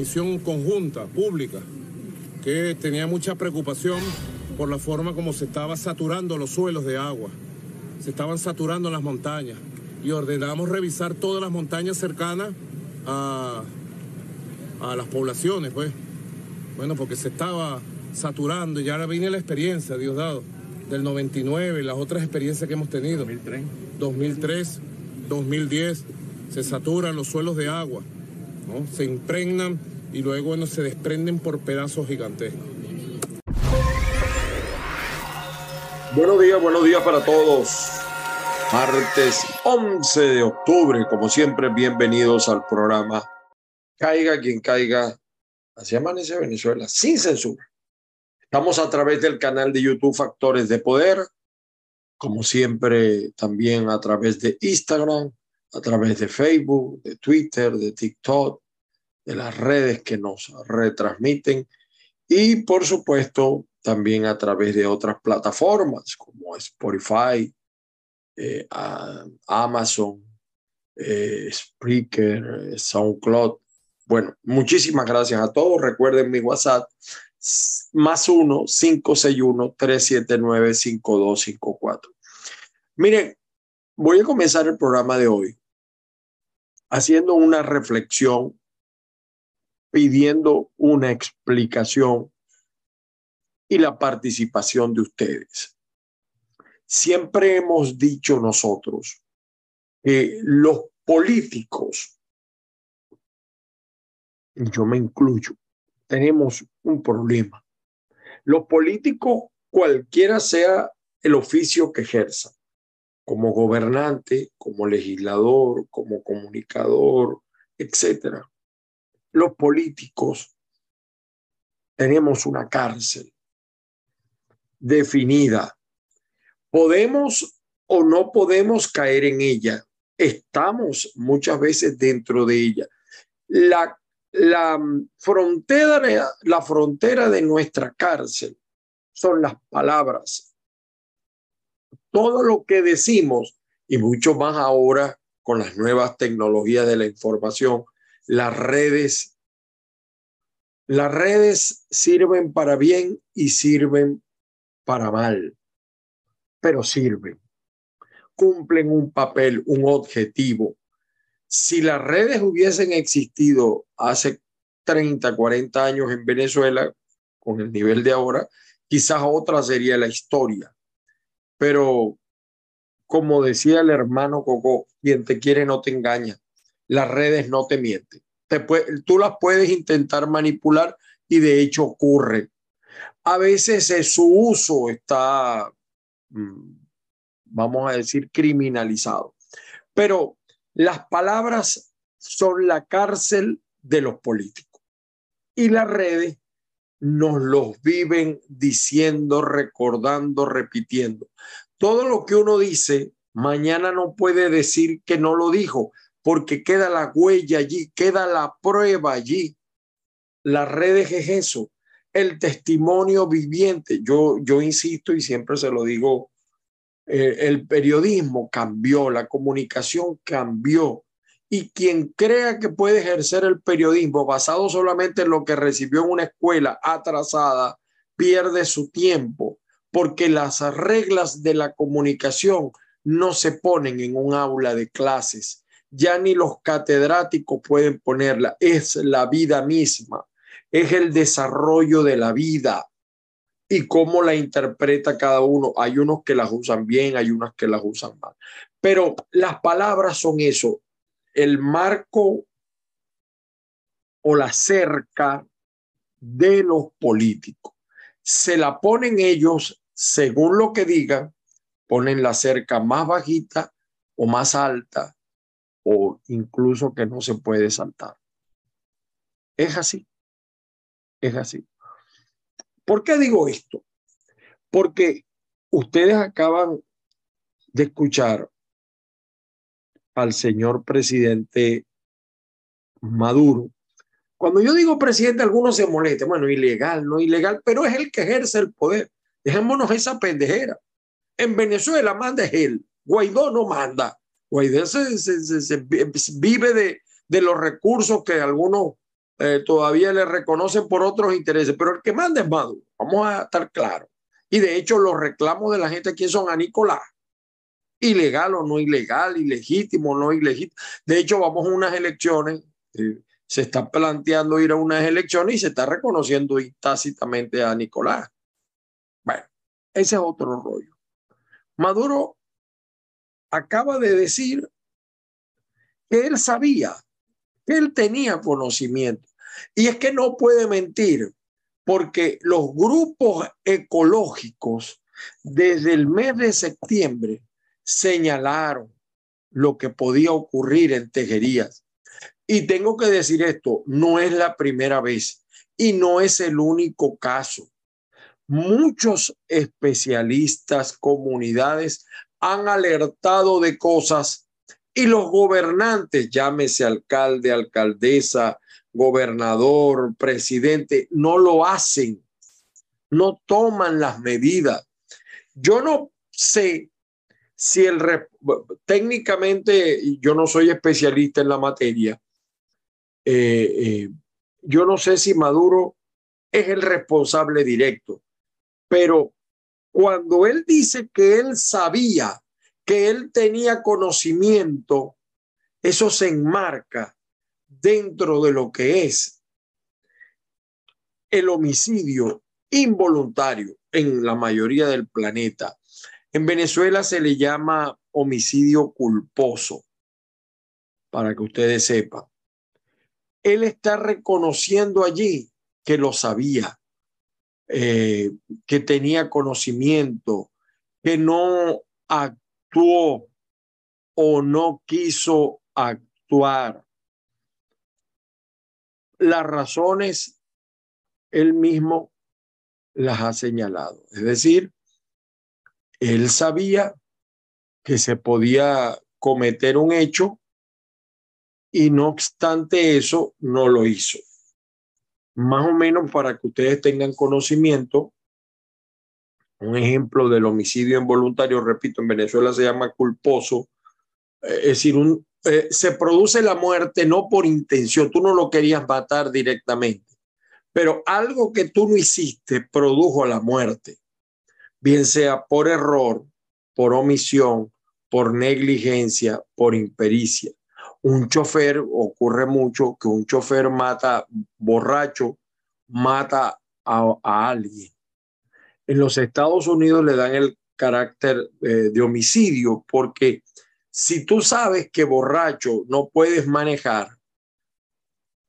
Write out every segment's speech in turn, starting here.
transmisión conjunta, pública, que tenía mucha preocupación por la forma como se estaba saturando los suelos de agua. Se estaban saturando las montañas y ordenamos revisar todas las montañas cercanas a, a las poblaciones, pues. Bueno, porque se estaba saturando y ya viene la experiencia, Diosdado, del 99, las otras experiencias que hemos tenido. 2003. 2003, 2010, se saturan los suelos de agua, ¿no? se impregnan y luego bueno, se desprenden por pedazos gigantescos. Buenos días, buenos días para todos. Martes 11 de octubre, como siempre, bienvenidos al programa Caiga quien caiga. Así amanece Venezuela, sin censura. Estamos a través del canal de YouTube Factores de Poder, como siempre también a través de Instagram, a través de Facebook, de Twitter, de TikTok, de las redes que nos retransmiten y por supuesto también a través de otras plataformas como Spotify, eh, Amazon, eh, Spreaker, SoundCloud. Bueno, muchísimas gracias a todos. Recuerden mi WhatsApp más 1 561 379 5254. Miren, voy a comenzar el programa de hoy haciendo una reflexión, pidiendo una explicación y la participación de ustedes. Siempre hemos dicho nosotros que los políticos, y yo me incluyo, tenemos un problema. Los políticos, cualquiera sea el oficio que ejerzan, como gobernante, como legislador, como comunicador, etcétera. Los políticos tenemos una cárcel definida. Podemos o no podemos caer en ella. Estamos muchas veces dentro de ella. La, la frontera, la frontera de nuestra cárcel son las palabras todo lo que decimos y mucho más ahora con las nuevas tecnologías de la información, las redes, las redes sirven para bien y sirven para mal, pero sirven, cumplen un papel, un objetivo. Si las redes hubiesen existido hace 30, 40 años en Venezuela, con el nivel de ahora, quizás otra sería la historia pero como decía el hermano Coco, quien te quiere no te engaña. Las redes no te mienten. Te tú las puedes intentar manipular y de hecho ocurre. A veces su uso está, mm, vamos a decir, criminalizado. Pero las palabras son la cárcel de los políticos y las redes nos los viven diciendo, recordando, repitiendo. Todo lo que uno dice, mañana no puede decir que no lo dijo, porque queda la huella allí, queda la prueba allí. Las redes es eso, el testimonio viviente. Yo, yo insisto y siempre se lo digo, eh, el periodismo cambió, la comunicación cambió y quien crea que puede ejercer el periodismo basado solamente en lo que recibió en una escuela atrasada, pierde su tiempo, porque las reglas de la comunicación no se ponen en un aula de clases. Ya ni los catedráticos pueden ponerla, es la vida misma, es el desarrollo de la vida y cómo la interpreta cada uno. Hay unos que las usan bien, hay unas que las usan mal. Pero las palabras son eso, el marco o la cerca de los políticos. Se la ponen ellos según lo que digan, ponen la cerca más bajita o más alta o incluso que no se puede saltar. Es así. Es así. ¿Por qué digo esto? Porque ustedes acaban de escuchar al señor presidente Maduro. Cuando yo digo presidente, algunos se molestan. Bueno, ilegal, no ilegal, pero es el que ejerce el poder. Dejémonos esa pendejera. En Venezuela manda él. Guaidó no manda. Guaidó se, vive de, de, los recursos que algunos eh, todavía le reconocen por otros intereses, pero el que manda es Maduro, vamos a estar claros. Y de hecho los reclamos de la gente aquí son a Nicolás, ilegal o no ilegal, ilegítimo o no ilegítimo. De hecho vamos a unas elecciones, eh, se está planteando ir a unas elecciones y se está reconociendo tácitamente a Nicolás. Bueno, ese es otro rollo. Maduro acaba de decir que él sabía, que él tenía conocimiento. Y es que no puede mentir, porque los grupos ecológicos desde el mes de septiembre señalaron lo que podía ocurrir en Tejerías. Y tengo que decir esto, no es la primera vez y no es el único caso. Muchos especialistas, comunidades han alertado de cosas y los gobernantes, llámese alcalde, alcaldesa, gobernador, presidente, no lo hacen, no toman las medidas. Yo no sé si el técnicamente yo no soy especialista en la materia. Eh, eh, yo no sé si Maduro es el responsable directo, pero cuando él dice que él sabía, que él tenía conocimiento, eso se enmarca dentro de lo que es el homicidio involuntario en la mayoría del planeta. En Venezuela se le llama homicidio culposo, para que ustedes sepan. Él está reconociendo allí que lo sabía, eh, que tenía conocimiento, que no actuó o no quiso actuar. Las razones él mismo las ha señalado. Es decir, él sabía que se podía cometer un hecho y no obstante eso no lo hizo más o menos para que ustedes tengan conocimiento, un ejemplo del homicidio involuntario, repito, en Venezuela se llama culposo, eh, es decir, un, eh, se produce la muerte no por intención, tú no lo querías matar directamente, pero algo que tú no hiciste produjo la muerte, bien sea por error, por omisión, por negligencia, por impericia un chofer, ocurre mucho que un chofer mata borracho, mata a, alguien. En los Estados Unidos le dan el carácter eh, de homicidio porque si tú sabes que borracho no puedes manejar,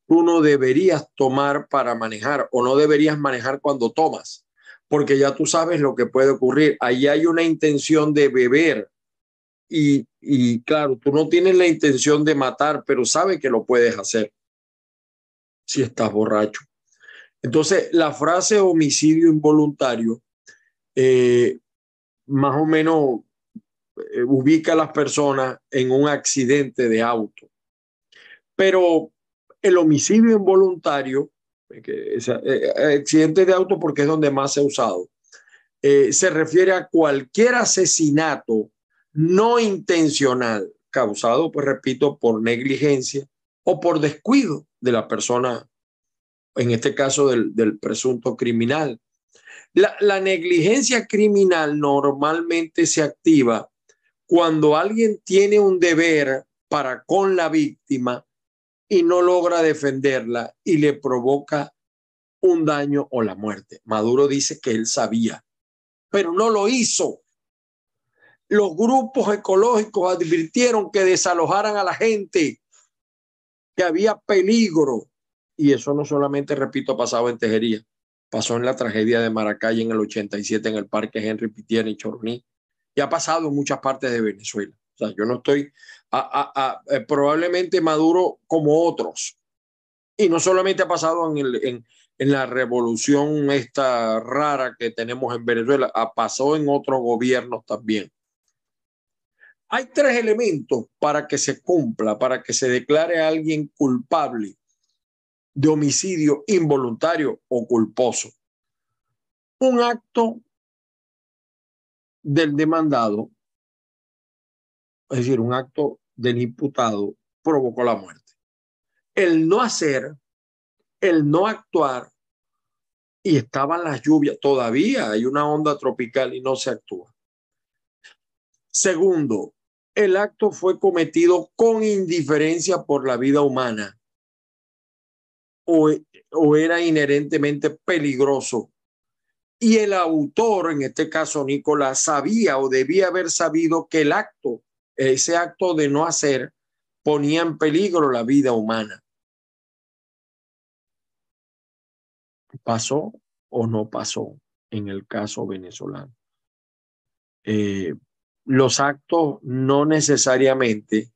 tú no deberías tomar para manejar o no deberías manejar cuando tomas, porque ya tú sabes lo que puede ocurrir. Ahí hay una intención de beber y, claro, tú no tienes la intención de matar, pero sabes que lo puedes hacer si estás borracho. Entonces, la frase homicidio involuntario eh, más o menos eh, ubica a las personas en un accidente de auto. Pero el homicidio involuntario, que eh, accidente de auto porque es donde más se ha usado, se refiere a cualquier asesinato no intencional, causado, pues repito, por negligencia o por descuido de la persona, en este caso del, presunto criminal. La, negligencia criminal normalmente se activa cuando alguien tiene un deber para con la víctima y no logra defenderla y le provoca un daño o la muerte. Maduro dice que él sabía, pero no lo hizo los grupos ecológicos advirtieron que desalojaran a la gente, que había peligro. Y eso no solamente, repito, pasaba en Tejería, pasó en la tragedia de Maracay en el 87 en el Parque Henry Pitier en Choroní y ha pasado en muchas partes de Venezuela. O sea, yo no estoy, eh, probablemente Maduro como otros. Y no solamente ha pasado en, en, en la revolución esta rara que tenemos en Venezuela, ha pasado en otros gobiernos también. Hay tres elementos para que se cumpla, para que se declare a alguien culpable de homicidio involuntario o culposo. Un acto del demandado, es decir, un acto del imputado, provocó la muerte. El no hacer el no actuar y estaban las lluvias, todavía hay una onda tropical y no se actúa. Segundo, el acto fue cometido con indiferencia por la vida humana o, era inherentemente peligroso. Y el autor, en este caso Nicolás, sabía o debía haber sabido que el acto, ese acto de no hacer, ponía en peligro la vida humana. ¿Pasó o no pasó en el caso venezolano? Eh, los actos no necesariamente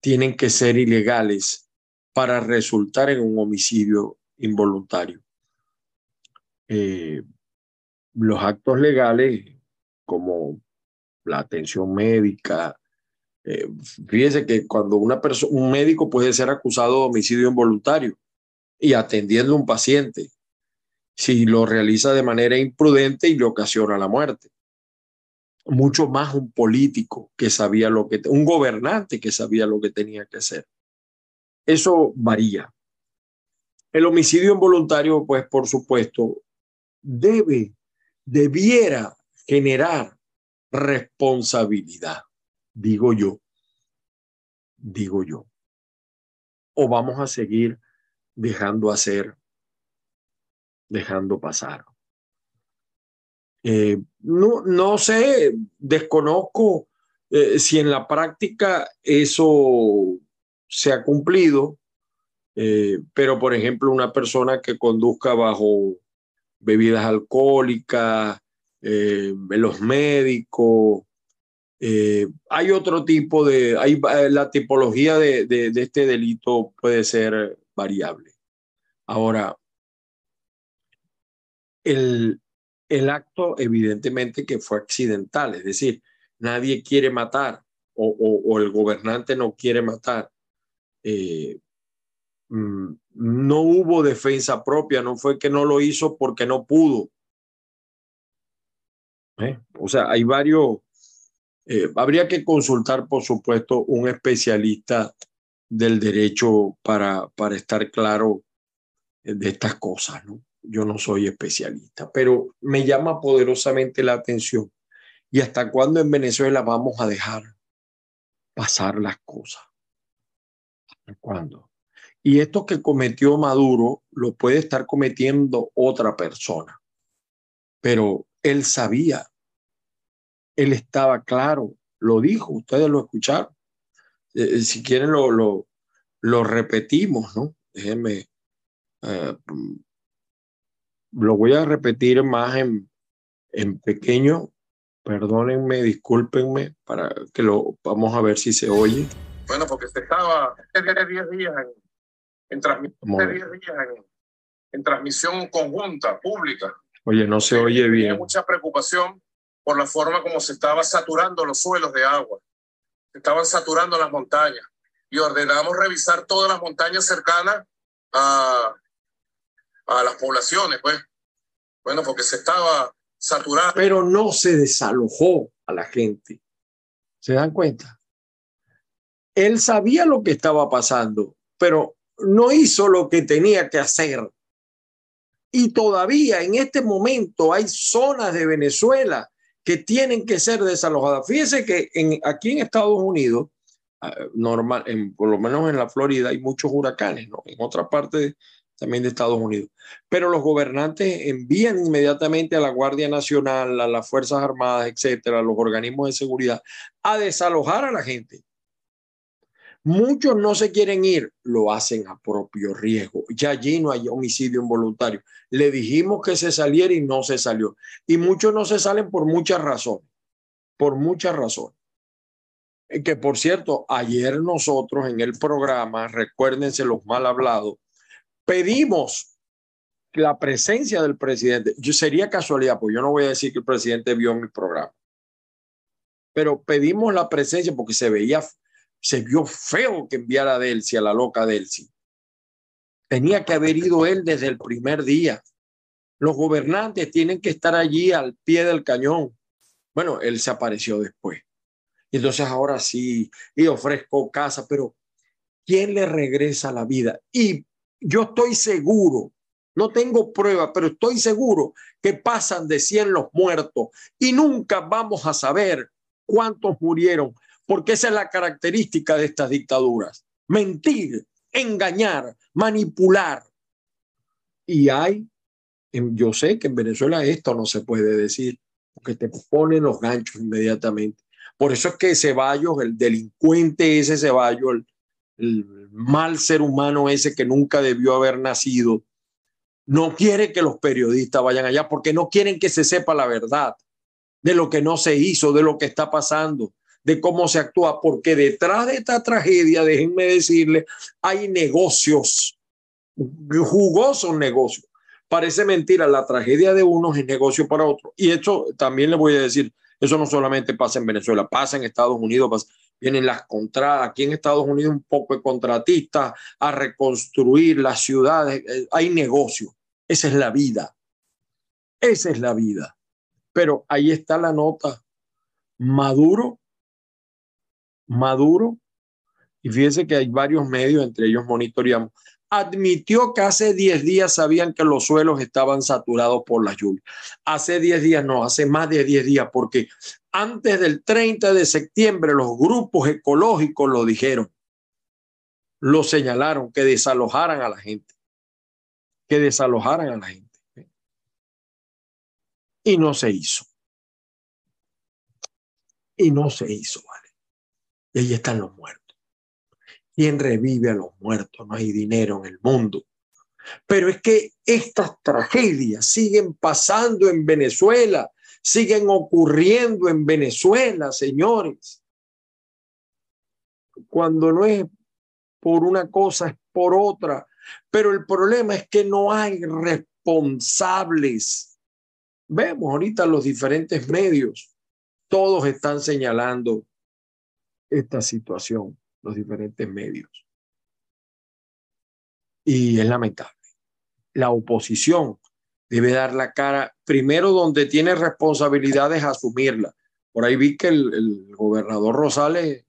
tienen que ser ilegales para resultar en un homicidio involuntario. Eh, los actos legales, como la atención médica, eh, fíjese que cuando una un médico puede ser acusado de homicidio involuntario y atendiendo a un paciente, si lo realiza de manera imprudente y le ocasiona la muerte mucho más un político que sabía lo que, un gobernante que sabía lo que tenía que hacer. Eso varía. El homicidio involuntario, pues por supuesto, debe, debiera generar responsabilidad, digo yo, digo yo. O vamos a seguir dejando hacer, dejando pasar. Eh, no, no sé, desconozco eh, si en la práctica eso se ha cumplido, eh, pero por ejemplo una persona que conduzca bajo bebidas alcohólicas, los médicos, hay otro tipo de, hay, la tipología de, de, de este delito puede ser variable. Ahora, el, el acto evidentemente que fue accidental, es decir, nadie quiere matar o, el gobernante no quiere matar. Eh, mm, no hubo defensa propia, no fue que no lo hizo porque no pudo. ¿Eh? O sea, hay varios, eh, habría que consultar, por supuesto, un especialista del derecho para, para estar claro de estas cosas, ¿no? Yo no soy especialista, pero me llama poderosamente la atención. ¿Y hasta cuándo en Venezuela vamos a dejar pasar las cosas? ¿Hasta cuándo? Y esto que cometió Maduro lo puede estar cometiendo otra persona. Pero él sabía, él estaba claro, lo dijo, ustedes lo escucharon. Eh, si quieren lo, lo, lo, repetimos, ¿no? Déjenme eh, lo voy a repetir más en, en pequeño. Perdónenme, discúlpenme, para que lo vamos a ver si se oye. Bueno, porque se estaba 10 días en, transmisión, en, transmisión conjunta, pública. Oye, no se oye bien. Tenía mucha preocupación por la forma como se estaba saturando los suelos de agua. Se estaban saturando las montañas. Y ordenamos revisar todas las montañas cercanas a, a las poblaciones, pues. Bueno, porque se estaba saturando. Pero no se desalojó a la gente. ¿Se dan cuenta? Él sabía lo que estaba pasando, pero no hizo lo que tenía que hacer. Y todavía en este momento hay zonas de Venezuela que tienen que ser desalojadas. Fíjese que en, aquí en Estados Unidos, ah, normal, en, por lo menos en la Florida, hay muchos huracanes, ¿no? En otra parte también de Estados Unidos. Pero los gobernantes envían inmediatamente a la Guardia Nacional, a las Fuerzas Armadas, etcétera, a los organismos de seguridad, a desalojar a la gente. Muchos no se quieren ir, lo hacen a propio riesgo. Ya allí no hay homicidio involuntario. Le dijimos que se saliera y no se salió. Y muchos no se salen por muchas razones. Por muchas razones. Que por cierto, ayer nosotros en el programa, recuérdense los mal hablados, pedimos la presencia del presidente. Yo sería casualidad, pues yo no voy a decir que el presidente vio mi programa, pero pedimos la presencia porque se veía, se vio feo que enviara a Delcy, a la loca Delcy. Tenía que haber ido él desde el primer día. Los gobernantes tienen que estar allí al pie del cañón. Bueno, él se apareció después. Entonces ahora sí, y ofrezco casa, pero ¿quién le regresa la vida? Y yo estoy seguro, no tengo prueba, pero estoy seguro que pasan de 100 los muertos y nunca vamos a saber cuántos murieron, porque esa es la característica de estas dictaduras. Mentir, engañar, manipular. Y hay, yo sé que en Venezuela esto no se puede decir, porque te ponen los ganchos inmediatamente. Por eso es que Ceballos, el delincuente ese Ceballos, el, el mal ser humano ese que nunca debió haber nacido, no quiere que los periodistas vayan allá porque no quieren que se sepa la verdad de lo que no se hizo, de lo que está pasando, de cómo se actúa, porque detrás de esta tragedia, déjenme decirle, hay negocios, jugosos negocios. Parece mentira, la tragedia de unos es negocio para otros. Y esto también le voy a decir, eso no solamente pasa en Venezuela, pasa en Estados Unidos, vienen las contratas, aquí en Estados Unidos un poco de contratistas a reconstruir las ciudades, eh, hay negocio, esa es la vida, esa es la vida. Pero ahí está la nota, Maduro Maduro, y fíjese que hay varios medios, entre ellos monitoreamos, admitió que hace 10 días sabían que los suelos estaban saturados por la lluvia. Hace 10 días, no, hace más de 10 días, porque antes del 30 de septiembre los grupos ecológicos lo dijeron, lo señalaron, que desalojaran a la gente, que desalojaran a la gente. Y no se hizo. Y no se hizo. Y ahí están los muertos. ¿Quién revive a los muertos? No hay dinero en el mundo. Pero es que estas tragedias siguen pasando en Venezuela, siguen ocurriendo en Venezuela, señores. Cuando no es por una cosa, es por otra. Pero el problema es que no hay responsables. Vemos ahorita los diferentes medios, todos están señalando esta situación, los diferentes medios. Y es lamentable. La oposición debe dar la cara, primero donde tiene responsabilidades, asumirla. Por ahí vi que el, gobernador Rosales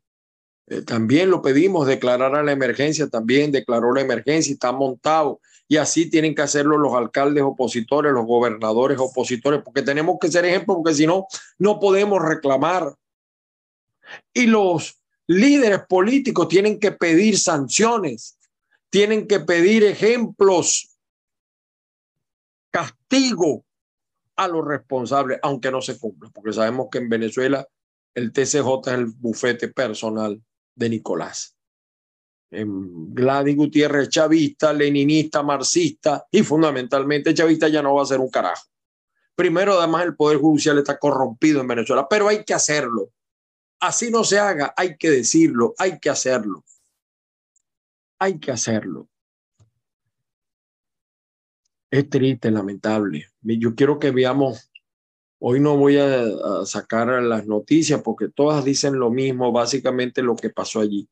eh, también lo pedimos, declarar a la emergencia, también declaró la emergencia está montado. Y así tienen que hacerlo los alcaldes opositores, los gobernadores opositores, porque tenemos que ser ejemplo, porque si no, no podemos reclamar y los líderes políticos tienen que pedir sanciones, tienen que pedir ejemplos, castigo a los responsables, aunque no se cumpla, porque sabemos que en Venezuela el TCJ es el bufete personal de Nicolás. En Gladys Gutiérrez chavista, leninista, marxista y fundamentalmente chavista ya no va a ser un carajo. Primero, además, el Poder Judicial está corrompido en Venezuela, pero hay que hacerlo. Así no se haga, hay que decirlo, hay que hacerlo. Hay que hacerlo. Es triste, lamentable. Yo quiero que veamos, hoy no voy a, sacar las noticias porque todas dicen lo mismo, básicamente lo que pasó allí.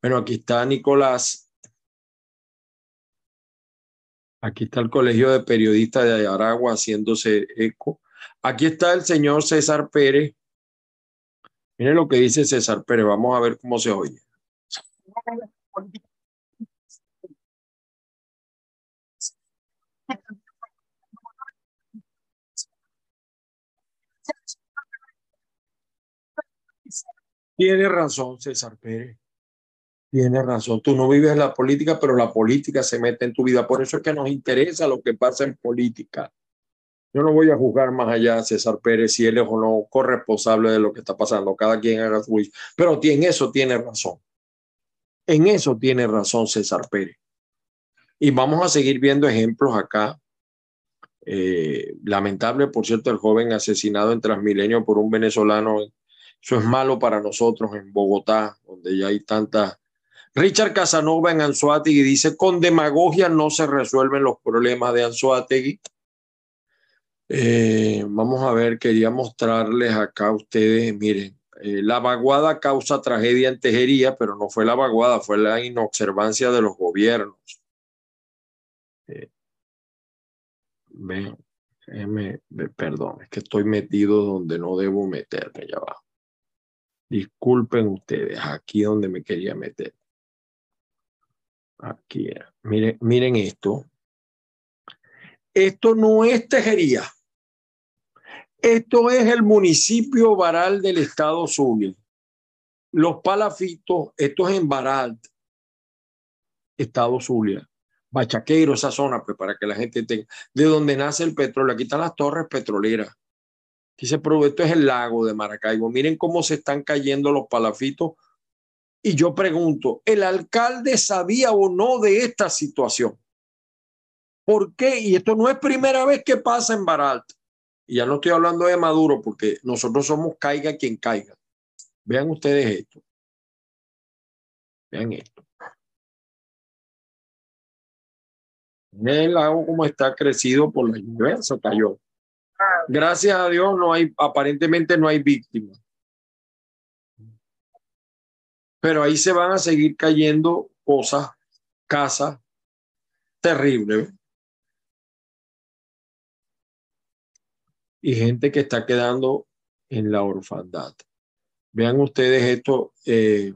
Bueno, aquí está Nicolás. Aquí está el Colegio de Periodistas de Aragua haciéndose eco. Aquí está el señor César Pérez, Mire lo que dice César Pérez, vamos a ver cómo se oye. Tiene razón César Pérez. Tiene razón. Tú no vives la política, pero la política se mete en tu vida. Por eso es que nos interesa lo que pasa en política. Yo no voy a juzgar más allá a César Pérez si él es o no corresponsable de lo que está pasando. Cada quien haga su juicio. Pero en eso tiene razón. En eso tiene razón César Pérez. Y vamos a seguir viendo ejemplos acá. Eh, lamentable, por cierto, el joven asesinado en Transmilenio por un venezolano. Eso es malo para nosotros en Bogotá, donde ya hay tanta... Richard Casanova en Anzuategui dice, con demagogia no se resuelven los problemas de Anzuategui eh, vamos a ver, quería mostrarles acá a ustedes, miren, eh, la vaguada causa tragedia en Tejería, pero no fue la vaguada, fue la inobservancia de los gobiernos. Eh, perdón, es que estoy metido donde no debo meterme allá abajo. Disculpen ustedes, aquí donde me quería meter. Aquí, miren, miren esto. Esto no es Tejería. Esto es el municipio Baral del estado Zulia. Los palafitos, esto es en Baral, estado Zulia. Bachaqueiro, esa zona, pues para que la gente tenga, de donde nace el petróleo. Aquí están las torres petroleras. Aquí se esto es el lago de Maracaibo. Miren cómo se están cayendo los palafitos. Y yo pregunto, ¿el alcalde sabía o no de esta situación? ¿Por qué? Y esto no es primera vez que pasa en Baral. Y ya no estoy hablando de Maduro porque nosotros somos caiga quien caiga. Vean ustedes esto. Vean esto. el lago como está crecido por la lluvia, cayó. Gracias a Dios no hay, aparentemente no hay víctimas. Pero ahí se van a seguir cayendo cosas, casas terribles. Y gente que está quedando en la orfandad. Vean ustedes esto. Eh,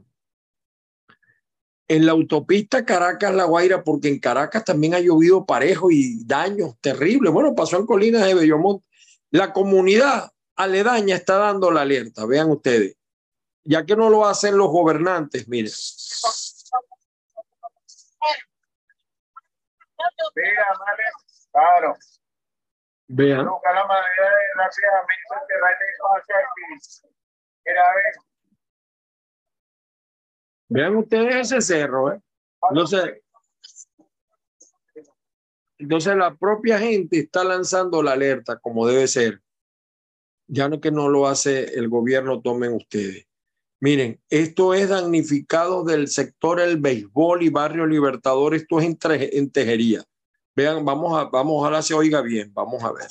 en la autopista Caracas-La Guaira, porque en Caracas también ha llovido parejo y daños terribles. Bueno, pasó en Colinas de Bellomonte. La comunidad aledaña está dando la alerta, vean ustedes. Ya que no lo hacen los gobernantes, miren. Claro. Vean. la manera de Vean ustedes ese cerro, ¿eh? Entonces, entonces la propia gente está lanzando la alerta como debe ser. Ya no que no lo hace el gobierno, tomen ustedes. Miren, esto es damnificado del sector el béisbol y barrio Libertador, esto es en, tejería. Vean, vamos a, vamos, ojalá se oiga bien, vamos a ver.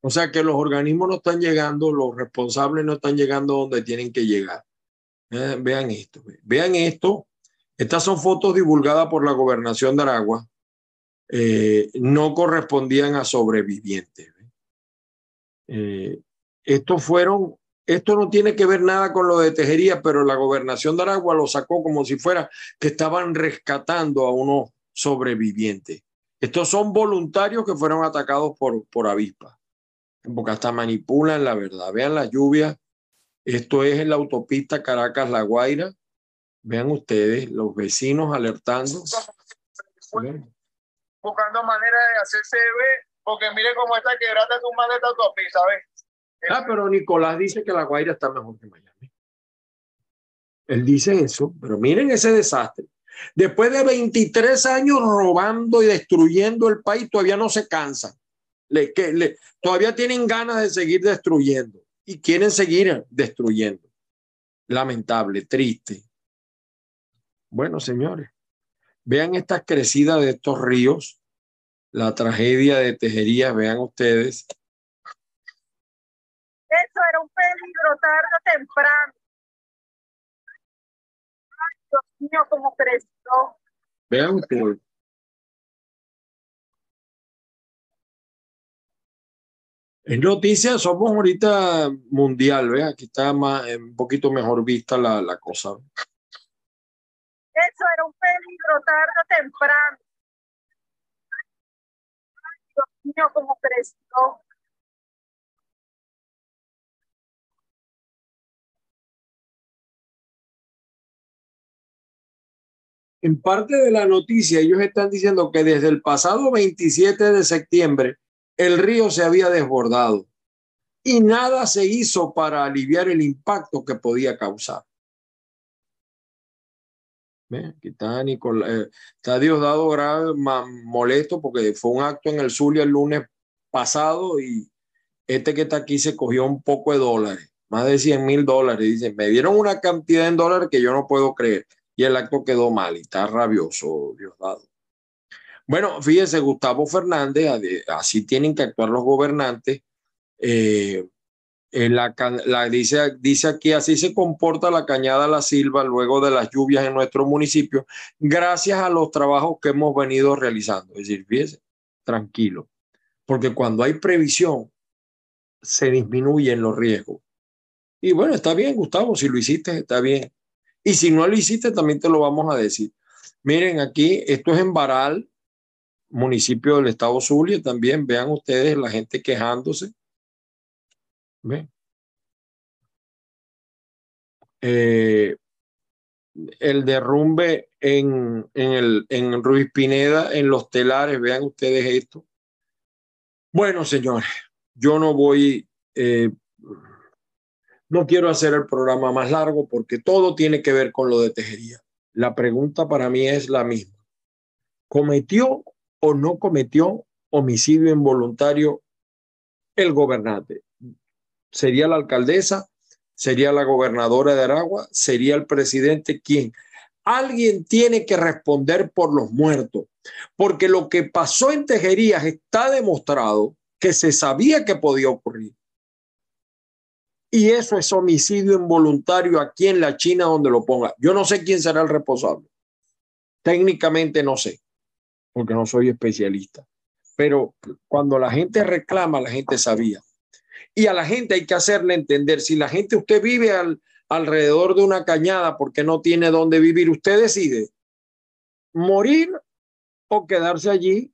O sea que los organismos no están llegando, los responsables no están llegando donde tienen que llegar. Eh, vean esto, vean esto. Estas son fotos divulgadas por la gobernación de Aragua eh, no correspondían a sobrevivientes. Eh, estos fueron, esto no tiene que ver nada con lo de Tejería, pero la gobernación de Aragua lo sacó como si fuera que estaban rescatando a unos sobrevivientes. Estos son voluntarios que fueron atacados por, por avispas, porque hasta manipulan la verdad. Vean la lluvia. Esto es en la autopista Caracas-La Guaira. Vean ustedes, los vecinos alertando buscando maneras de hacerse ver, porque mire cómo está quebrada su madre esta autopista. Ah, pero Nicolás dice que La Guaira está mejor que Miami. Él dice eso, pero miren ese desastre. Después de 23 años robando y destruyendo el país, todavía no se cansan. Le, que, le, todavía tienen ganas de seguir destruyendo y quieren seguir destruyendo. Lamentable, triste. Bueno, señores, Vean estas crecidas de estos ríos, la tragedia de Tejerías, vean ustedes. Eso era un peligro tarde o temprano. Ay, Dios mío, cómo creció. Vean ustedes. En noticias somos ahorita mundial, ¿ve? Aquí está más, un poquito mejor vista la, la cosa. Eso era un peligro tarde o temprano. Ay, Dios mío, cómo creció. En parte de la noticia, ellos están diciendo que desde el pasado 27 de septiembre el río se había desbordado y nada se hizo para aliviar el impacto que podía causar. Aquí está Nicolás, eh, está Diosdado grave, molesto porque fue un acto en el Zulia el lunes pasado y este que está aquí se cogió un poco de dólares, más de 100 mil dólares. Dicen, me dieron una cantidad en dólares que yo no puedo creer y el acto quedó mal y está rabioso Diosdado. Bueno, fíjese, Gustavo Fernández, así tienen que actuar los gobernantes. Eh, la, dice, dice aquí, así se comporta la cañada La Silva luego de las lluvias en nuestro municipio, gracias a los trabajos que hemos venido realizando. Es decir, fíjese, tranquilo, porque cuando hay previsión, se disminuyen los riesgos. Y bueno, está bien, Gustavo, si lo hiciste, está bien. Y si no lo hiciste, también te lo vamos a decir. Miren, aquí, esto es en Baral, municipio del estado Zulia, también vean ustedes la gente quejándose. ¿Ven? Eh, el derrumbe en, en, el, en Ruiz Pineda, en los telares, vean ustedes esto. Bueno, señores, yo no voy, eh, no quiero hacer el programa más largo porque todo tiene que ver con lo de tejería. La pregunta para mí es la misma. ¿Cometió o no cometió homicidio involuntario el gobernante? ¿Sería la alcaldesa? ¿Sería la gobernadora de Aragua? ¿Sería el presidente? ¿Quién? Alguien tiene que responder por los muertos, porque lo que pasó en Tejerías está demostrado que se sabía que podía ocurrir. Y eso es homicidio involuntario aquí en la China donde lo ponga. Yo no sé quién será el responsable. Técnicamente no sé porque no soy especialista. Pero cuando la gente reclama, la gente sabía. Y a la gente hay que hacerle entender, si la gente, usted vive al, alrededor de una cañada porque no tiene dónde vivir, usted decide morir o quedarse allí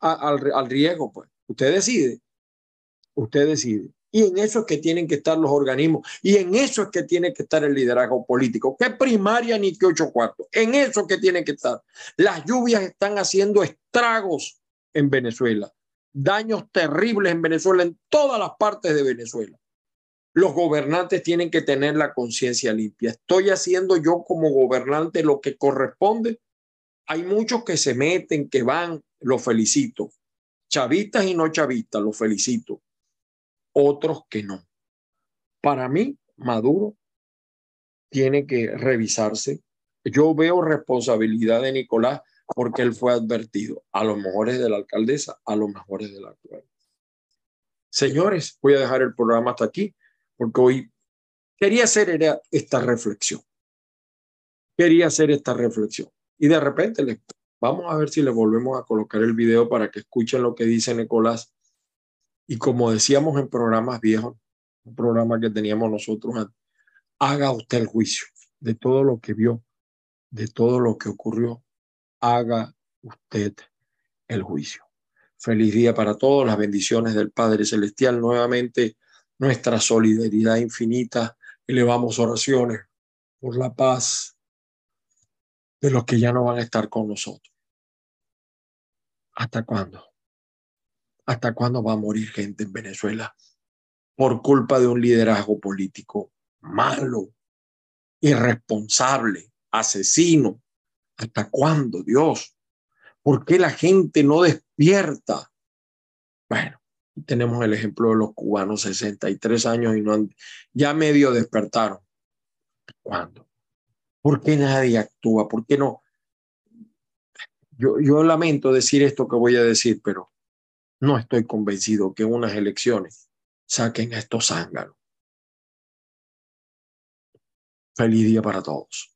al, al riesgo, pues. Usted decide. Usted decide. Y en eso es que tienen que estar los organismos. Y en eso es que tiene que estar el liderazgo político. ¿Qué primaria ni qué ocho cuartos? En eso es que tiene que estar. Las lluvias están haciendo estragos en Venezuela. Daños terribles en Venezuela, en todas las partes de Venezuela. Los gobernantes tienen que tener la conciencia limpia. Estoy haciendo yo como gobernante lo que corresponde. Hay muchos que se meten, que van, los felicito. Chavistas y no chavistas, los felicito otros que no. Para mí, Maduro tiene que revisarse. Yo veo responsabilidad de Nicolás porque él fue advertido, a los mejores de la alcaldesa, a los mejores de la actual. Señores, voy a dejar el programa hasta aquí porque hoy quería hacer esta reflexión. Quería hacer esta reflexión. Y de repente vamos a ver si le volvemos a colocar el video para que escuchen lo que dice Nicolás y como decíamos en programas viejos, un programa que teníamos nosotros, haga usted el juicio de todo lo que vio, de todo lo que ocurrió. Haga usted el juicio. Feliz día para todos, las bendiciones del Padre Celestial. Nuevamente, nuestra solidaridad infinita. Elevamos oraciones por la paz de los que ya no van a estar con nosotros. ¿Hasta cuándo? ¿Hasta cuándo va a morir gente en Venezuela por culpa de un liderazgo político malo, irresponsable, asesino? ¿Hasta cuándo, Dios? ¿Por qué la gente no despierta? Bueno, tenemos el ejemplo de los cubanos, 63 años y no han, ya medio despertaron. ¿Cuándo? ¿Por qué nadie actúa? ¿Por qué no? Yo, yo lamento decir esto que voy a decir, pero no estoy convencido que unas elecciones saquen a estos zánganos. Feliz día para todos.